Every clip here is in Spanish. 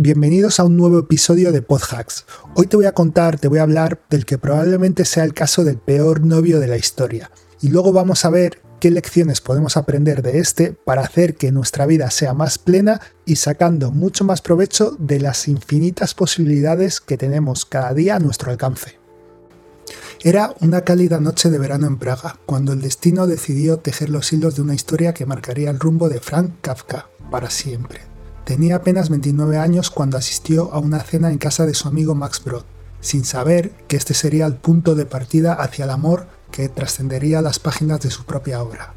Bienvenidos a un nuevo episodio de Podhacks. Hoy te voy a contar, te voy a hablar del que probablemente sea el caso del peor novio de la historia. Y luego vamos a ver qué lecciones podemos aprender de este para hacer que nuestra vida sea más plena y sacando mucho más provecho de las infinitas posibilidades que tenemos cada día a nuestro alcance. Era una cálida noche de verano en Praga, cuando el destino decidió tejer los hilos de una historia que marcaría el rumbo de Frank Kafka para siempre. Tenía apenas 29 años cuando asistió a una cena en casa de su amigo Max Brod, sin saber que este sería el punto de partida hacia el amor que trascendería las páginas de su propia obra.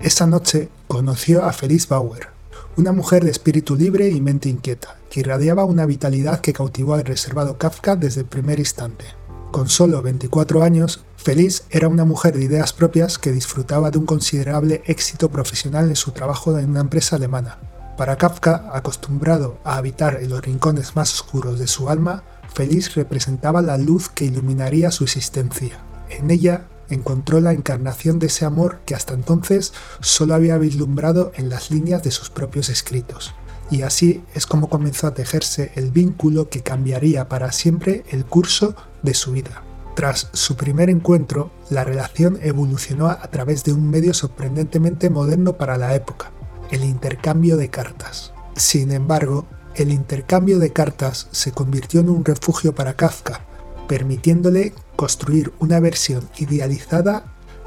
Esa noche conoció a Felice Bauer, una mujer de espíritu libre y mente inquieta, que irradiaba una vitalidad que cautivó al reservado Kafka desde el primer instante. Con solo 24 años, Feliz era una mujer de ideas propias que disfrutaba de un considerable éxito profesional en su trabajo en una empresa alemana. Para Kafka, acostumbrado a habitar en los rincones más oscuros de su alma, Feliz representaba la luz que iluminaría su existencia. En ella encontró la encarnación de ese amor que hasta entonces solo había vislumbrado en las líneas de sus propios escritos. Y así es como comenzó a tejerse el vínculo que cambiaría para siempre el curso de su vida. Tras su primer encuentro, la relación evolucionó a través de un medio sorprendentemente moderno para la época, el intercambio de cartas. Sin embargo, el intercambio de cartas se convirtió en un refugio para Kafka, permitiéndole construir una versión idealizada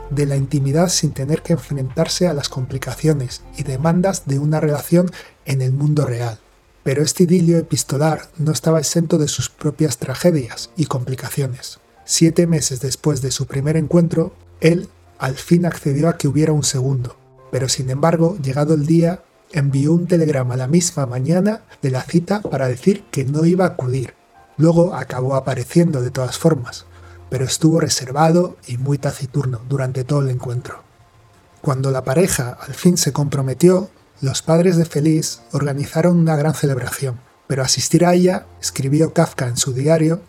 de la intimidad sin tener que enfrentarse a las complicaciones y demandas de una relación en el mundo real. Pero este idilio epistolar no estaba exento de sus propias tragedias y complicaciones. Siete meses después de su primer encuentro, él al fin accedió a que hubiera un segundo, pero sin embargo, llegado el día, envió un telegrama la misma mañana de la cita para decir que no iba a acudir, Luego acabó apareciendo de todas formas, pero estuvo reservado y muy taciturno durante todo el encuentro. Cuando la pareja al fin se comprometió, los padres de Feliz organizaron una gran celebración, pero asistir a ella, escribió Kafka en su diario,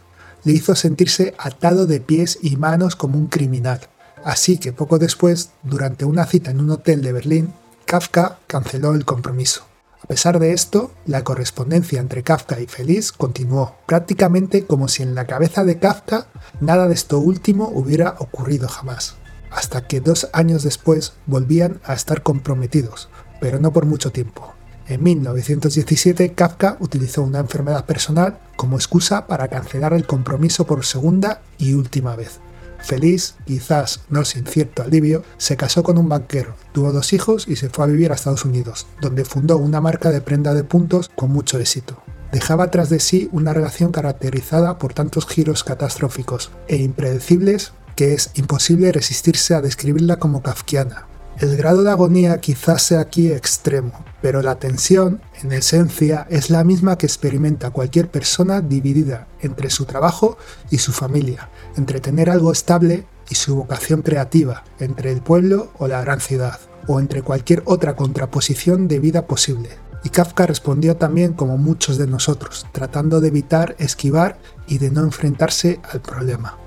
le hizo sentirse atado de pies y manos como un criminal. Así que poco después, durante una cita en un hotel de Berlín, Kafka canceló el compromiso. A pesar de esto, la correspondencia entre Kafka y Feliz continuó, prácticamente como si en la cabeza de Kafka nada de esto último hubiera ocurrido jamás, hasta que dos años después volvían a estar comprometidos, pero no por mucho tiempo. En 1917, Kafka utilizó una enfermedad personal como excusa para cancelar el compromiso por segunda y última vez. Feliz, quizás no sin cierto alivio, se casó con un banquero, tuvo dos hijos y se fue a vivir a Estados Unidos, donde fundó una marca de prenda de puntos con mucho éxito. Dejaba tras de sí una relación caracterizada por tantos giros catastróficos e impredecibles que es imposible resistirse a describirla como kafkiana. El grado de agonía quizás sea aquí extremo, pero la tensión, en esencia, es la misma que experimenta cualquier persona dividida entre su trabajo y su familia, entre tener algo estable y su vocación creativa, entre el pueblo o la gran ciudad, o entre cualquier otra contraposición de vida posible. Y Kafka respondió también como muchos de nosotros, tratando de evitar, esquivar y de no enfrentarse al problema.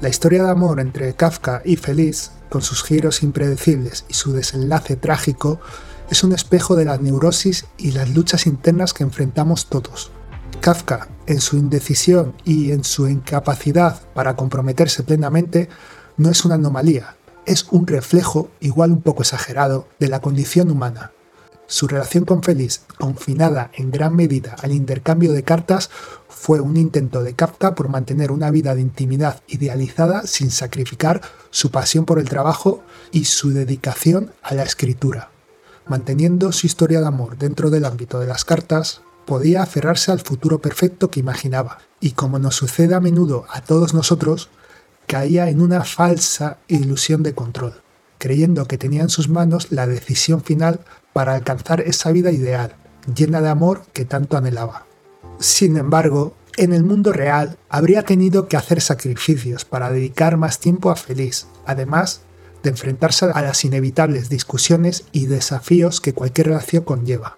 La historia de amor entre Kafka y Feliz con sus giros impredecibles y su desenlace trágico, es un espejo de la neurosis y las luchas internas que enfrentamos todos. Kafka, en su indecisión y en su incapacidad para comprometerse plenamente, no es una anomalía, es un reflejo, igual un poco exagerado, de la condición humana. Su relación con Félix, confinada en gran medida al intercambio de cartas, fue un intento de Kafka por mantener una vida de intimidad idealizada sin sacrificar su pasión por el trabajo y su dedicación a la escritura. Manteniendo su historia de amor dentro del ámbito de las cartas, podía aferrarse al futuro perfecto que imaginaba, y como nos sucede a menudo a todos nosotros, caía en una falsa ilusión de control, creyendo que tenía en sus manos la decisión final para alcanzar esa vida ideal, llena de amor que tanto anhelaba. Sin embargo, en el mundo real habría tenido que hacer sacrificios para dedicar más tiempo a Feliz, además de enfrentarse a las inevitables discusiones y desafíos que cualquier relación conlleva.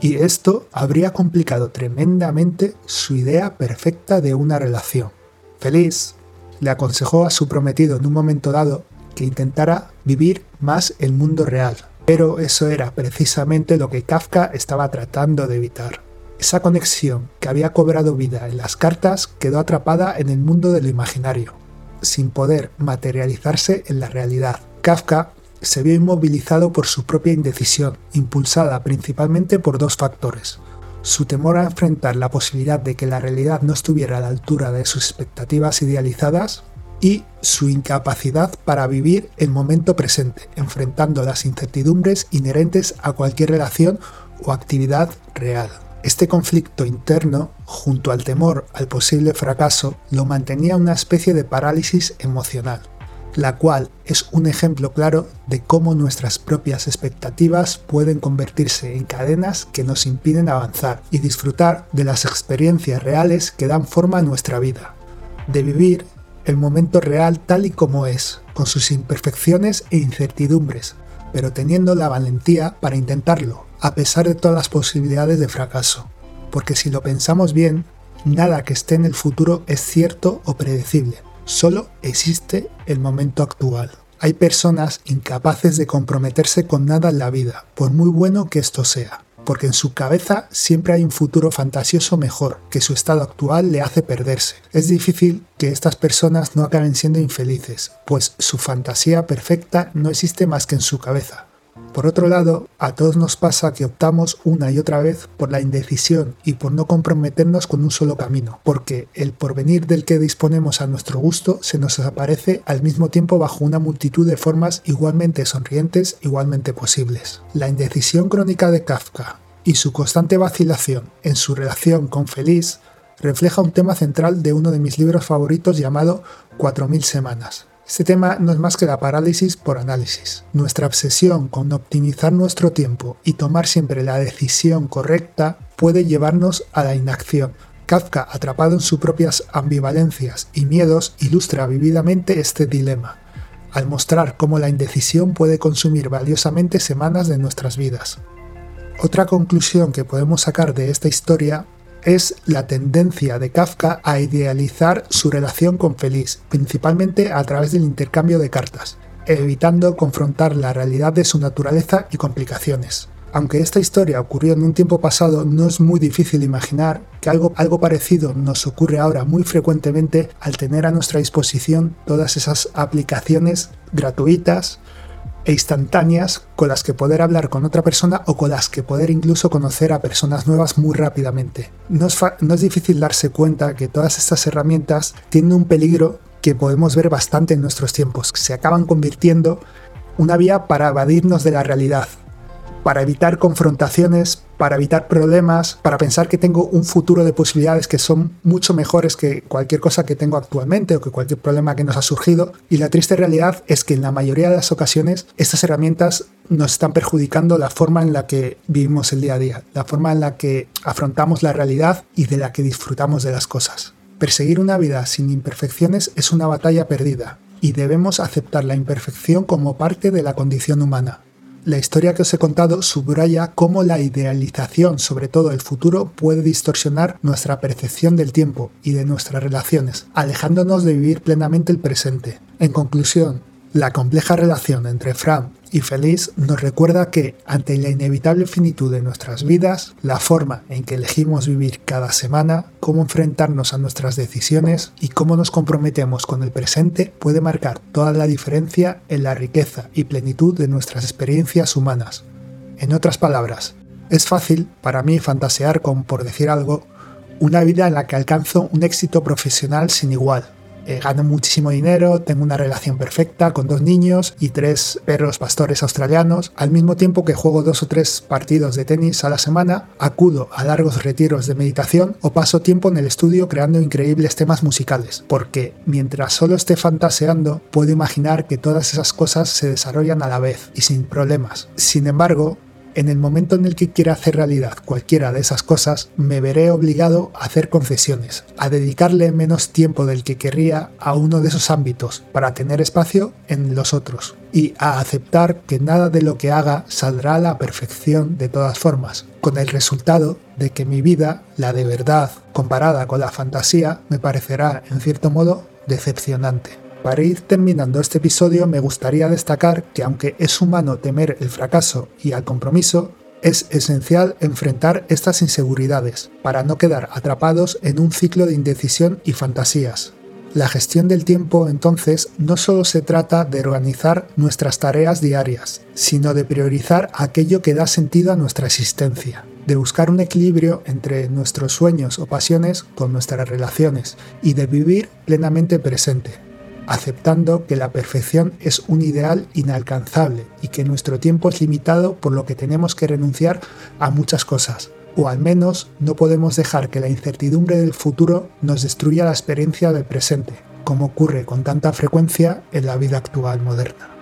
Y esto habría complicado tremendamente su idea perfecta de una relación. Feliz le aconsejó a su prometido en un momento dado que intentara vivir más el mundo real, pero eso era precisamente lo que Kafka estaba tratando de evitar. Esa conexión que había cobrado vida en las cartas quedó atrapada en el mundo de lo imaginario, sin poder materializarse en la realidad. Kafka se vio inmovilizado por su propia indecisión, impulsada principalmente por dos factores. Su temor a enfrentar la posibilidad de que la realidad no estuviera a la altura de sus expectativas idealizadas y su incapacidad para vivir el momento presente, enfrentando las incertidumbres inherentes a cualquier relación o actividad real. Este conflicto interno, junto al temor al posible fracaso, lo mantenía una especie de parálisis emocional, la cual es un ejemplo claro de cómo nuestras propias expectativas pueden convertirse en cadenas que nos impiden avanzar y disfrutar de las experiencias reales que dan forma a nuestra vida, de vivir el momento real tal y como es, con sus imperfecciones e incertidumbres, pero teniendo la valentía para intentarlo, a pesar de todas las posibilidades de fracaso. Porque si lo pensamos bien, nada que esté en el futuro es cierto o predecible, solo existe el momento actual. Hay personas incapaces de comprometerse con nada en la vida, por muy bueno que esto sea porque en su cabeza siempre hay un futuro fantasioso mejor, que su estado actual le hace perderse. Es difícil que estas personas no acaben siendo infelices, pues su fantasía perfecta no existe más que en su cabeza. Por otro lado, a todos nos pasa que optamos una y otra vez por la indecisión y por no comprometernos con un solo camino, porque el porvenir del que disponemos a nuestro gusto se nos aparece al mismo tiempo bajo una multitud de formas igualmente sonrientes, igualmente posibles. La indecisión crónica de Kafka y su constante vacilación en su relación con Feliz refleja un tema central de uno de mis libros favoritos llamado 4000 semanas. Este tema no es más que la parálisis por análisis. Nuestra obsesión con optimizar nuestro tiempo y tomar siempre la decisión correcta puede llevarnos a la inacción. Kafka, atrapado en sus propias ambivalencias y miedos, ilustra vividamente este dilema, al mostrar cómo la indecisión puede consumir valiosamente semanas de nuestras vidas. Otra conclusión que podemos sacar de esta historia es la tendencia de Kafka a idealizar su relación con Feliz, principalmente a través del intercambio de cartas, evitando confrontar la realidad de su naturaleza y complicaciones. Aunque esta historia ocurrió en un tiempo pasado, no es muy difícil imaginar que algo, algo parecido nos ocurre ahora muy frecuentemente al tener a nuestra disposición todas esas aplicaciones gratuitas e instantáneas con las que poder hablar con otra persona o con las que poder incluso conocer a personas nuevas muy rápidamente. No es, no es difícil darse cuenta que todas estas herramientas tienen un peligro que podemos ver bastante en nuestros tiempos. Se acaban convirtiendo una vía para evadirnos de la realidad, para evitar confrontaciones, para evitar problemas, para pensar que tengo un futuro de posibilidades que son mucho mejores que cualquier cosa que tengo actualmente o que cualquier problema que nos ha surgido. Y la triste realidad es que en la mayoría de las ocasiones estas herramientas nos están perjudicando la forma en la que vivimos el día a día, la forma en la que afrontamos la realidad y de la que disfrutamos de las cosas. Perseguir una vida sin imperfecciones es una batalla perdida, y debemos aceptar la imperfección como parte de la condición humana. La historia que os he contado subraya cómo la idealización sobre todo el futuro puede distorsionar nuestra percepción del tiempo y de nuestras relaciones, alejándonos de vivir plenamente el presente. En conclusión, la compleja relación entre Fran y Feliz nos recuerda que, ante la inevitable finitud de nuestras vidas, la forma en que elegimos vivir cada semana, cómo enfrentarnos a nuestras decisiones y cómo nos comprometemos con el presente puede marcar toda la diferencia en la riqueza y plenitud de nuestras experiencias humanas. En otras palabras, es fácil para mí fantasear con, por decir algo, una vida en la que alcanzo un éxito profesional sin igual, eh, gano muchísimo dinero, tengo una relación perfecta con dos niños y tres perros pastores australianos, al mismo tiempo que juego dos o tres partidos de tenis a la semana, acudo a largos retiros de meditación o paso tiempo en el estudio creando increíbles temas musicales, porque mientras solo esté fantaseando, puedo imaginar que todas esas cosas se desarrollan a la vez y sin problemas. Sin embargo, en el momento en el que quiera hacer realidad cualquiera de esas cosas, me veré obligado a hacer concesiones, a dedicarle menos tiempo del que querría a uno de esos ámbitos para tener espacio en los otros, y a aceptar que nada de lo que haga saldrá a la perfección de todas formas, con el resultado de que mi vida, la de verdad, comparada con la fantasía, me parecerá, en cierto modo, decepcionante. Para ir terminando este episodio me gustaría destacar que aunque es humano temer el fracaso y al compromiso, es esencial enfrentar estas inseguridades para no quedar atrapados en un ciclo de indecisión y fantasías. La gestión del tiempo entonces no solo se trata de organizar nuestras tareas diarias, sino de priorizar aquello que da sentido a nuestra existencia, de buscar un equilibrio entre nuestros sueños o pasiones con nuestras relaciones y de vivir plenamente presente, aceptando que la perfección es un ideal inalcanzable y que nuestro tiempo es limitado por lo que tenemos que renunciar a muchas cosas, o al menos no podemos dejar que la incertidumbre del futuro nos destruya la experiencia del presente, como ocurre con tanta frecuencia en la vida actual moderna.